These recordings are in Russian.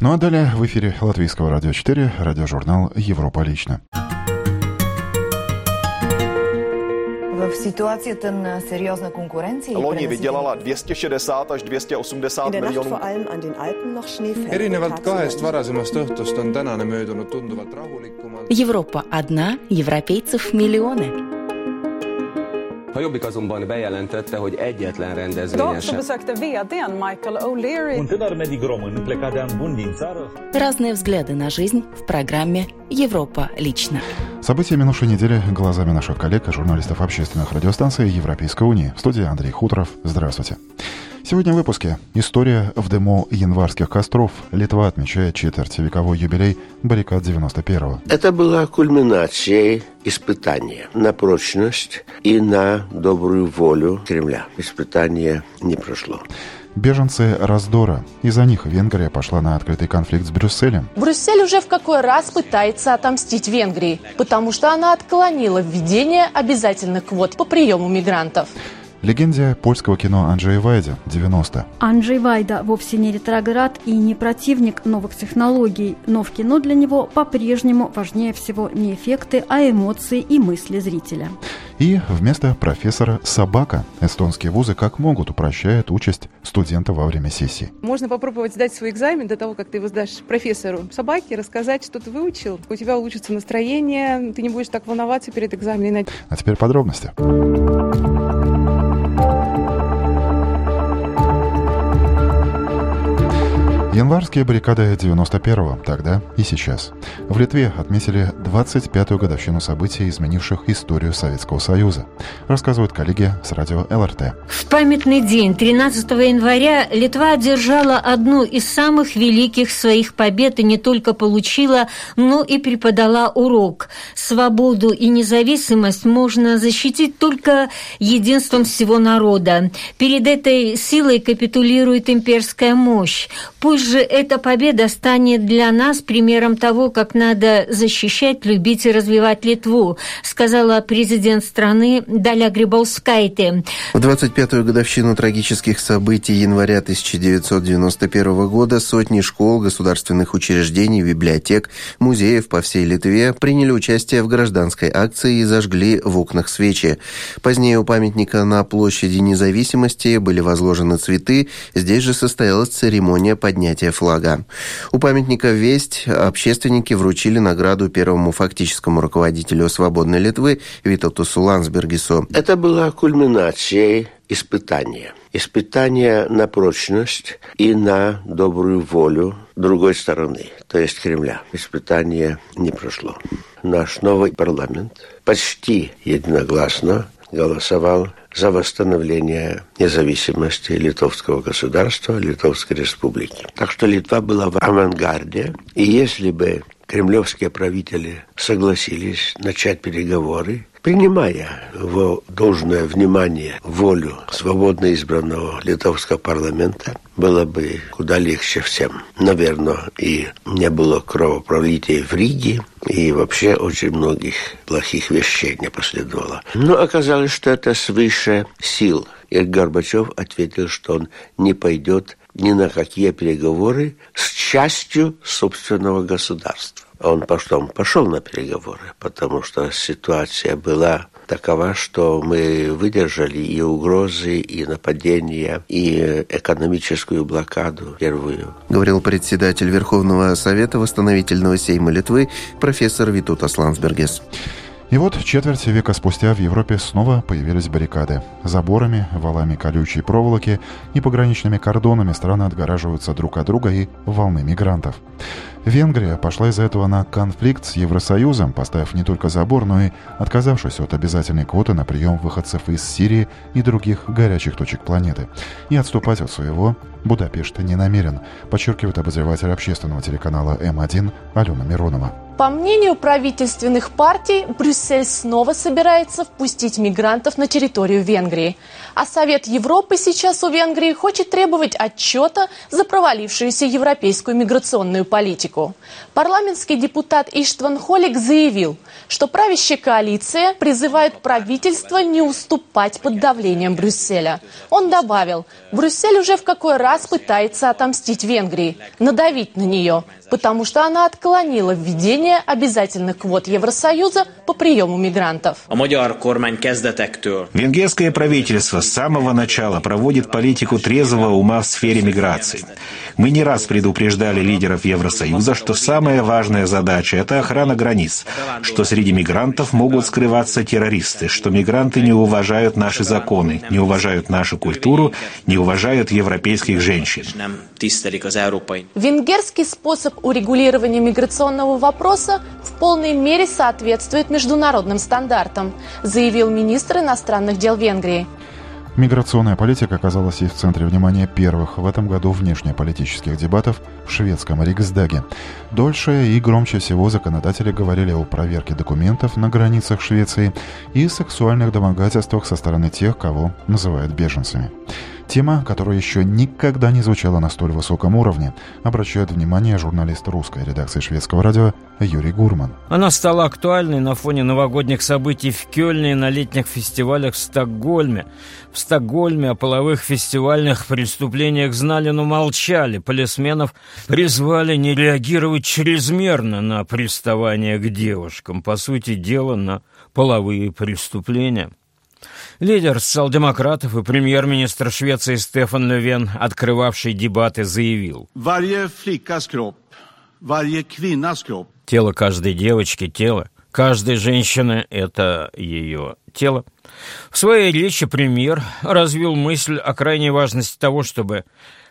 Ну а далее в эфире Латвийского радио 4, радиожурнал «Европа лично». В ситуацията на сериозна конкуренция... Loni vydělala 260 až 280 miljonů. erinevalt kahest varasemast õhtust on tänane möödunud tunduvalt rahulikumalt. Европа одна, европейцев миллионы. A Jobbik azonban bejelentette, hogy egyetlen rendezvényen sem vdn Michael O'Leary Un tânăr medic român plecat de an bun din țară Разные взгляды на жизнь в программе «Европа лично». События минувшей недели глазами наших коллег и журналистов общественных радиостанций Европейской Унии. В студии Андрей Хуторов. Здравствуйте. Сегодня в выпуске «История в дыму январских костров». Литва отмечает четвертьвековой юбилей баррикад 91-го. Это была кульминацией испытания на прочность и на добрую волю Кремля. Испытание не прошло. Беженцы раздора. Из-за них Венгрия пошла на открытый конфликт с Брюсселем. Брюссель уже в какой раз пытается отомстить Венгрии, потому что она отклонила введение обязательных квот по приему мигрантов. Легенде польского кино Анджея Вайди 90. Анджей Вайда вовсе не ретроград и не противник новых технологий, но в кино для него по-прежнему важнее всего не эффекты, а эмоции и мысли зрителя. И вместо профессора собака. Эстонские вузы как могут упрощают участь студента во время сессии. Можно попробовать сдать свой экзамен до того, как ты его сдашь профессору собаки, рассказать, что ты выучил. У тебя улучшится настроение, ты не будешь так волноваться перед экзаменом. А теперь подробности. Thank you. Январские баррикады 91-го, тогда и сейчас. В Литве отметили 25-ю годовщину событий, изменивших историю Советского Союза. Рассказывают коллеги с радио ЛРТ. В памятный день, 13 января, Литва одержала одну из самых великих своих побед и не только получила, но и преподала урок. Свободу и независимость можно защитить только единством всего народа. Перед этой силой капитулирует имперская мощь. Пусть же эта победа станет для нас примером того, как надо защищать, любить и развивать Литву, сказала президент страны Даля Грибалскайте. В 25-ю годовщину трагических событий января 1991 года сотни школ, государственных учреждений, библиотек, музеев по всей Литве приняли участие в гражданской акции и зажгли в окнах свечи. Позднее у памятника на площади независимости были возложены цветы, здесь же состоялась церемония поднятия флага. У памятника «Весть» общественники вручили награду первому фактическому руководителю «Свободной Литвы» Виталтусу Лансбергису. Это была кульминацией испытания. Испытание на прочность и на добрую волю другой стороны, то есть Кремля. Испытание не прошло. Наш новый парламент почти единогласно голосовал за восстановление независимости литовского государства, Литовской республики. Так что Литва была в авангарде, и если бы кремлевские правители согласились начать переговоры, принимая в должное внимание волю свободно избранного литовского парламента, было бы куда легче всем. Наверное, и не было кровопролития в Риге, и вообще очень многих плохих вещей не последовало. Но оказалось, что это свыше сил. И Горбачев ответил, что он не пойдет ни на какие переговоры с частью собственного государства. Он потом пошел на переговоры, потому что ситуация была такова, что мы выдержали и угрозы, и нападения, и экономическую блокаду первую. Говорил председатель Верховного Совета Восстановительного Сейма Литвы профессор Витутас Лансбергес. И вот четверть века спустя в Европе снова появились баррикады. Заборами, валами колючей проволоки и пограничными кордонами страны отгораживаются друг от друга и волны мигрантов. Венгрия пошла из-за этого на конфликт с Евросоюзом, поставив не только забор, но и отказавшись от обязательной квоты на прием выходцев из Сирии и других горячих точек планеты. И отступать от своего Будапешт не намерен, подчеркивает обозреватель общественного телеканала М1 Алена Миронова. По мнению правительственных партий, Брюссель снова собирается впустить мигрантов на территорию Венгрии. А Совет Европы сейчас у Венгрии хочет требовать отчета за провалившуюся европейскую миграционную политику. Парламентский депутат Иштван Холик заявил, что правящая коалиция призывает правительство не уступать под давлением Брюсселя. Он добавил, Брюссель уже в какой раз пытается отомстить Венгрии, надавить на нее – потому что она отклонила введение обязательных квот Евросоюза по приему мигрантов. Венгерское правительство с самого начала проводит политику трезвого ума в сфере миграции. Мы не раз предупреждали лидеров Евросоюза, что самая важная задача – это охрана границ, что среди мигрантов могут скрываться террористы, что мигранты не уважают наши законы, не уважают нашу культуру, не уважают европейских женщин. Венгерский способ урегулирования миграционного вопроса в полной мере соответствует международным стандартам, заявил министр иностранных дел Венгрии. Миграционная политика оказалась и в центре внимания первых в этом году внешнеполитических дебатов в шведском Риксдаге. Дольше и громче всего законодатели говорили о проверке документов на границах Швеции и сексуальных домогательствах со стороны тех, кого называют беженцами. Тема, которая еще никогда не звучала на столь высоком уровне, обращает внимание журналист русской редакции шведского радио Юрий Гурман. Она стала актуальной на фоне новогодних событий в Кёльне и на летних фестивалях в Стокгольме. В Стокгольме о половых фестивальных преступлениях знали, но молчали. Полисменов призвали не реагировать чрезмерно на приставание к девушкам. По сути дела, на половые преступления. Лидер социал-демократов и премьер-министр Швеции Стефан Левен, открывавший дебаты, заявил. Тело каждой девочки – тело. Каждой женщины – это ее тело. В своей речи премьер развил мысль о крайней важности того, чтобы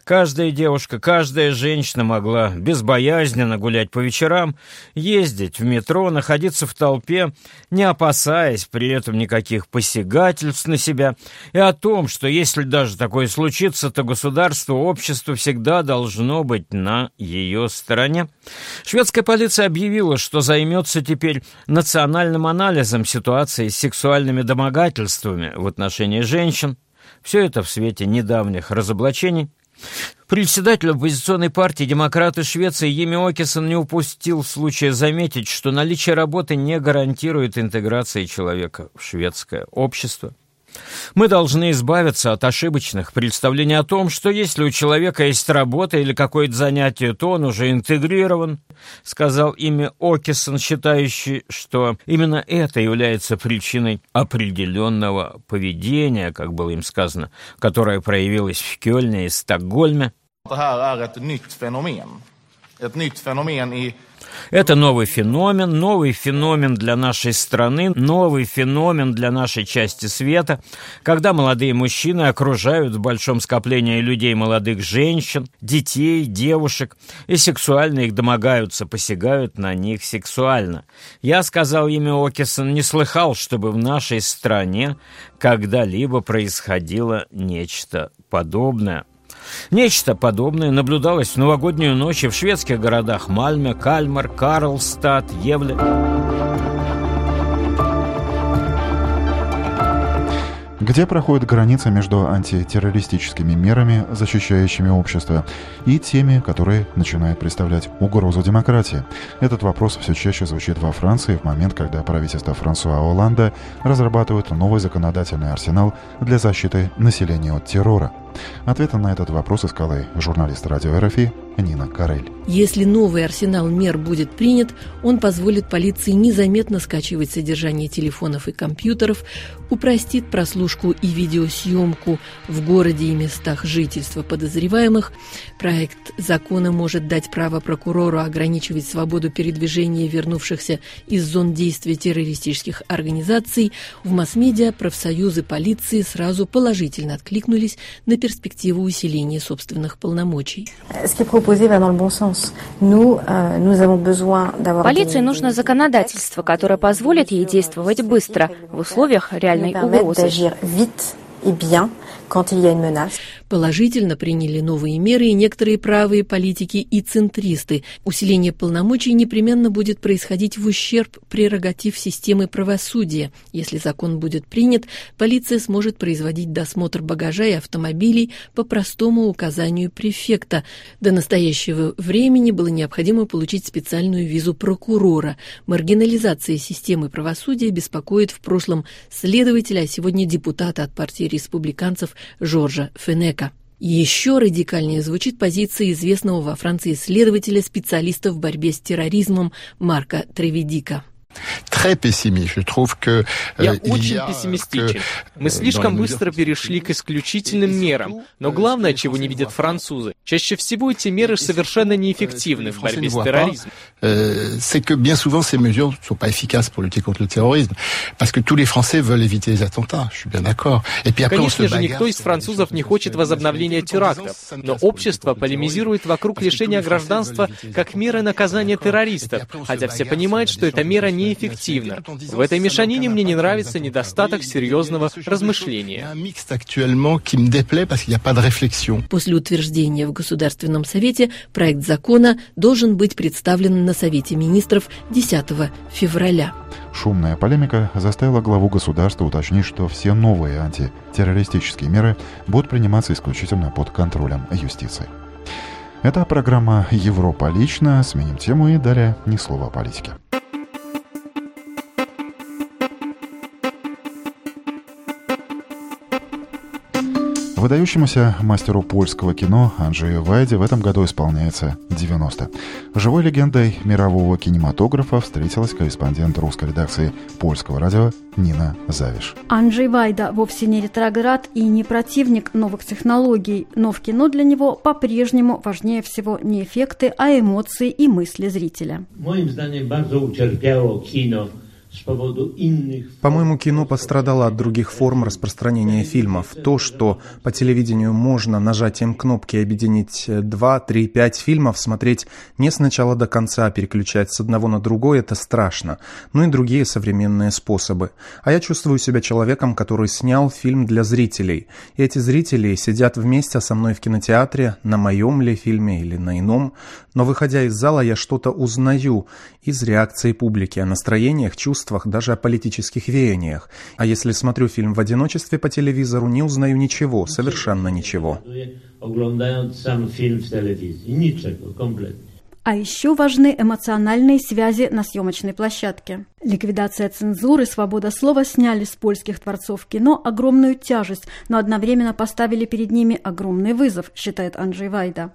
Каждая девушка, каждая женщина могла безбоязненно гулять по вечерам, ездить в метро, находиться в толпе, не опасаясь при этом никаких посягательств на себя, и о том, что если даже такое случится, то государство, общество всегда должно быть на ее стороне. Шведская полиция объявила, что займется теперь национальным анализом ситуации с сексуальными домогательствами в отношении женщин. Все это в свете недавних разоблачений Председатель оппозиционной партии «Демократы Швеции» Еми Окисон не упустил случая заметить, что наличие работы не гарантирует интеграции человека в шведское общество. Мы должны избавиться от ошибочных представлений о том, что если у человека есть работа или какое-то занятие, то он уже интегрирован, сказал ими Окисон, считающий, что именно это является причиной определенного поведения, как было им сказано, которое проявилось в Кёльне и Стокгольме. Это новый феномен, новый феномен для нашей страны, новый феномен для нашей части света, когда молодые мужчины окружают в большом скоплении людей молодых женщин, детей, девушек, и сексуально их домогаются, посягают на них сексуально. Я сказал имя Окисон, не слыхал, чтобы в нашей стране когда-либо происходило нечто подобное. Нечто подобное наблюдалось в новогоднюю ночь в шведских городах Мальме, Кальмар, Карлстад, Евле. где проходит граница между антитеррористическими мерами, защищающими общество, и теми, которые начинают представлять угрозу демократии. Этот вопрос все чаще звучит во Франции в момент, когда правительство Франсуа Оланда разрабатывает новый законодательный арсенал для защиты населения от террора. Ответом на этот вопрос искала и журналист радио РФИ Нина Карель. Если новый арсенал мер будет принят, он позволит полиции незаметно скачивать содержание телефонов и компьютеров, упростит прослушку и видеосъемку в городе и местах жительства подозреваемых. Проект закона может дать право прокурору ограничивать свободу передвижения вернувшихся из зон действия террористических организаций. В масс-медиа профсоюзы полиции сразу положительно откликнулись на перспективу усиления собственных полномочий. Полиции нужно законодательство, которое позволит ей действовать быстро в условиях реальной угрозы. Положительно приняли новые меры и некоторые правые политики и центристы. Усиление полномочий непременно будет происходить в ущерб прерогатив системы правосудия. Если закон будет принят, полиция сможет производить досмотр багажа и автомобилей по простому указанию префекта. До настоящего времени было необходимо получить специальную визу прокурора. Маргинализация системы правосудия беспокоит в прошлом следователя, а сегодня депутата от партии республиканцев Жоржа Фенека. Еще радикальнее звучит позиция известного во Франции исследователя, специалиста в борьбе с терроризмом Марка Треведика. Très pessimiste. Je trouve que Я очень пессимистичен. Мы слишком быстро перешли к исключительным мерам. Но главное, чего не видят французы, чаще всего эти меры совершенно неэффективны в борьбе с терроризмом. C'est que bien souvent ces mesures ne sont pas efficaces pour lutter contre le terrorisme, parce que tous les Français veulent éviter les attentats. Je suis bien d'accord. Et puis après, Конечно же, никто из французов не хочет возобновления терактов, но общество полемизирует вокруг лишения гражданства как меры наказания террористов, хотя все понимают, что эта мера неэффективна. В этой мешанине мне не нравится недостаток серьезного размышления. После утверждения в Государственном Совете проект закона должен быть представлен на Совете министров 10 февраля. Шумная полемика заставила главу государства уточнить, что все новые антитеррористические меры будут приниматься исключительно под контролем юстиции. Это программа «Европа лично». Сменим тему и далее ни слова о политике. Выдающемуся мастеру польского кино Анджею Вайде в этом году исполняется 90. Живой легендой мирового кинематографа встретилась корреспондент русской редакции польского радио Нина Завиш. Анджей Вайда вовсе не ретроград и не противник новых технологий, но в кино для него по-прежнему важнее всего не эффекты, а эмоции и мысли зрителя. Моим зданием, bardzo ucierpiało kino по-моему, кино пострадало от других форм распространения фильмов. То, что по телевидению можно нажатием кнопки объединить 2, 3, 5 фильмов, смотреть не с начала до конца, переключать с одного на другой, это страшно. Ну и другие современные способы. А я чувствую себя человеком, который снял фильм для зрителей. И эти зрители сидят вместе со мной в кинотеатре, на моем ли фильме или на ином. Но выходя из зала, я что-то узнаю из реакции публики о настроениях, чувствах, даже о политических веяниях. А если смотрю фильм в одиночестве по телевизору, не узнаю ничего, совершенно ничего. А еще важны эмоциональные связи на съемочной площадке. Ликвидация цензуры, свобода слова сняли с польских творцов кино огромную тяжесть, но одновременно поставили перед ними огромный вызов, считает Анджей Вайда.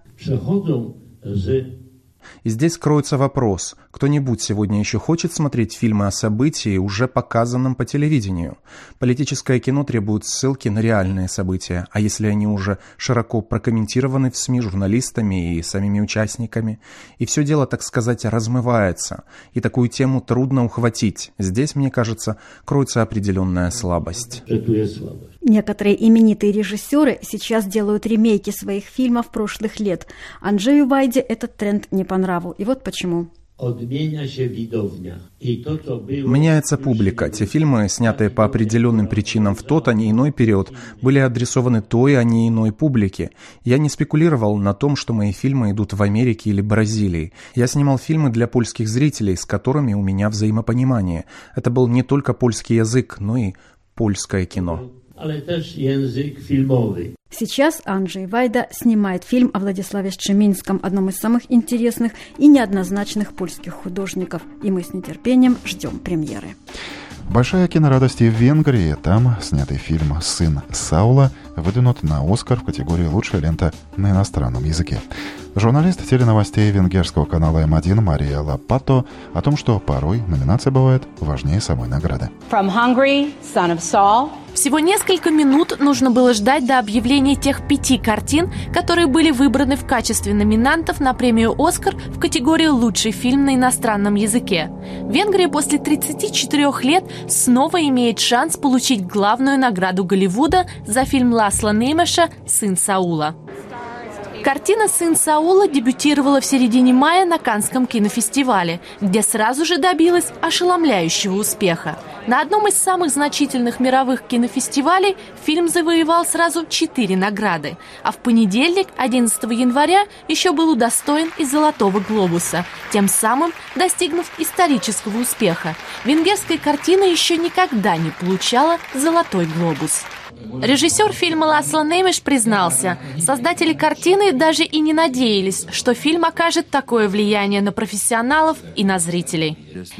И здесь кроется вопрос, кто-нибудь сегодня еще хочет смотреть фильмы о событии, уже показанном по телевидению? Политическое кино требует ссылки на реальные события, а если они уже широко прокомментированы в СМИ журналистами и самими участниками? И все дело, так сказать, размывается, и такую тему трудно ухватить. Здесь, мне кажется, кроется определенная слабость. Некоторые именитые режиссеры сейчас делают ремейки своих фильмов прошлых лет. Анджею Вайде этот тренд не по нраву. И вот почему. Меняется публика. Те фильмы, снятые по определенным причинам в тот, а не иной период, были адресованы той, а не иной публике. Я не спекулировал на том, что мои фильмы идут в Америке или Бразилии. Я снимал фильмы для польских зрителей, с которыми у меня взаимопонимание. Это был не только польский язык, но и польское кино. Сейчас Анджей Вайда снимает фильм о Владиславе Шчеминском, одном из самых интересных и неоднозначных польских художников. И мы с нетерпением ждем премьеры. Большая кинорадость в Венгрии. Там снятый фильм «Сын Саула» выдвинут на «Оскар» в категории «Лучшая лента на иностранном языке». Журналист теленовостей венгерского канала М1 Мария Лапато о том, что порой номинация бывает важнее самой награды. From Hungary, Son of Saul. Всего несколько минут нужно было ждать до объявления тех пяти картин, которые были выбраны в качестве номинантов на премию «Оскар» в категории «Лучший фильм на иностранном языке». Венгрия после 34 лет снова имеет шанс получить главную награду Голливуда за фильм Ласла Неймеша «Сын Саула». Картина «Сын Саула» дебютировала в середине мая на Канском кинофестивале, где сразу же добилась ошеломляющего успеха. На одном из самых значительных мировых кинофестивалей фильм завоевал сразу четыре награды, а в понедельник, 11 января, еще был удостоен и «Золотого глобуса», тем самым достигнув исторического успеха. Венгерская картина еще никогда не получала «Золотой глобус». Режиссер фильма Ласло Немеш признался, создатели картины даже и не надеялись, что фильм окажет такое влияние на профессионалов и на зрителей.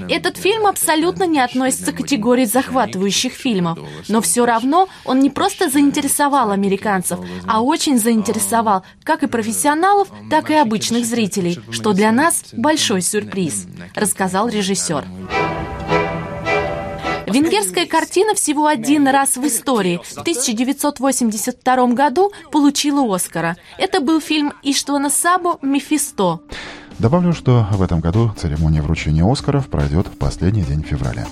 Этот фильм абсолютно не относится к категории захватывающих фильмов, но все равно он не просто заинтересовал американцев, а очень заинтересовал как и профессионалов, так и обычных зрителей, что для нас большой сюрприз, рассказал режиссер. Венгерская картина всего один раз в истории в 1982 году получила Оскара. Это был фильм Иштвана Сабо «Мефисто». Добавлю, что в этом году церемония вручения Оскаров пройдет в последний день февраля.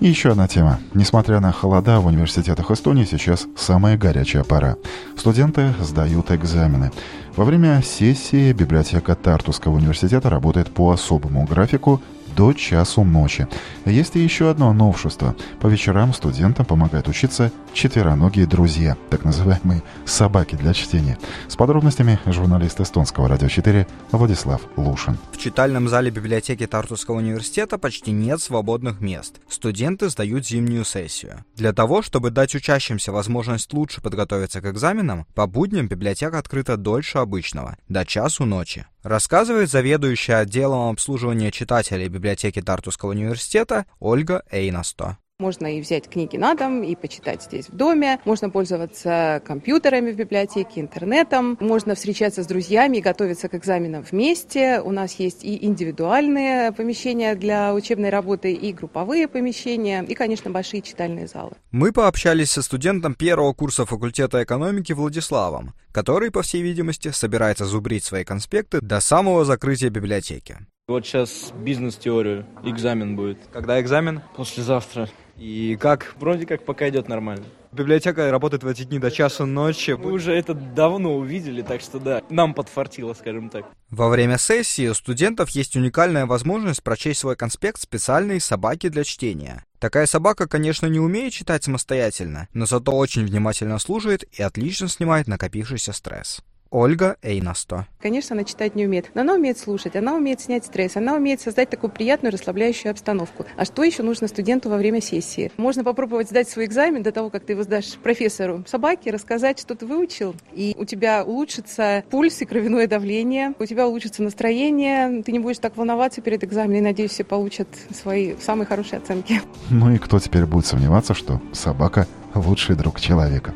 И еще одна тема. Несмотря на холода, в университетах Эстонии сейчас самая горячая пора. Студенты сдают экзамены. Во время сессии библиотека Тартуского университета работает по особому графику до часу ночи. Есть и еще одно новшество. По вечерам студентам помогают учиться четвероногие друзья, так называемые собаки для чтения. С подробностями журналист эстонского радио 4 Владислав Лушин. В читальном зале библиотеки Тартусского университета почти нет свободных мест. Студенты сдают зимнюю сессию. Для того, чтобы дать учащимся возможность лучше подготовиться к экзаменам, по будням библиотека открыта дольше обычного, до часу ночи. Рассказывает заведующая отделом обслуживания читателей библиотеки Тартусского университета Ольга Эйнасто. Можно и взять книги на дом, и почитать здесь в доме. Можно пользоваться компьютерами в библиотеке, интернетом. Можно встречаться с друзьями и готовиться к экзаменам вместе. У нас есть и индивидуальные помещения для учебной работы, и групповые помещения, и, конечно, большие читальные залы. Мы пообщались со студентом первого курса факультета экономики Владиславом, который, по всей видимости, собирается зубрить свои конспекты до самого закрытия библиотеки. Вот сейчас бизнес-теорию, экзамен будет. Когда экзамен? Послезавтра. И как? Вроде как пока идет нормально. Библиотека работает в эти дни до часу ночи. Мы уже это давно увидели, так что да, нам подфартило, скажем так. Во время сессии у студентов есть уникальная возможность прочесть свой конспект специальной собаки для чтения. Такая собака, конечно, не умеет читать самостоятельно, но зато очень внимательно слушает и отлично снимает накопившийся стресс. Ольга Эйнасто. Конечно, она читать не умеет, но она умеет слушать, она умеет снять стресс, она умеет создать такую приятную, расслабляющую обстановку. А что еще нужно студенту во время сессии? Можно попробовать сдать свой экзамен до того, как ты его сдашь профессору собаки, рассказать, что ты выучил, и у тебя улучшится пульс и кровяное давление, у тебя улучшится настроение, ты не будешь так волноваться перед экзаменом, и, надеюсь, все получат свои самые хорошие оценки. Ну и кто теперь будет сомневаться, что собака – лучший друг человека?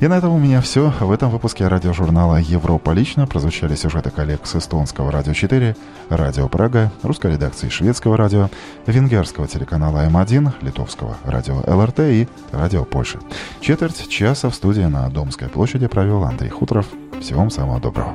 И на этом у меня все. В этом выпуске радиожурнала «Европа лично» прозвучали сюжеты коллег с эстонского «Радио 4», «Радио Прага», русской редакции шведского радио, венгерского телеканала М1, литовского радио ЛРТ и радио Польши. Четверть часа в студии на Домской площади провел Андрей Хуторов. Всего вам самого доброго.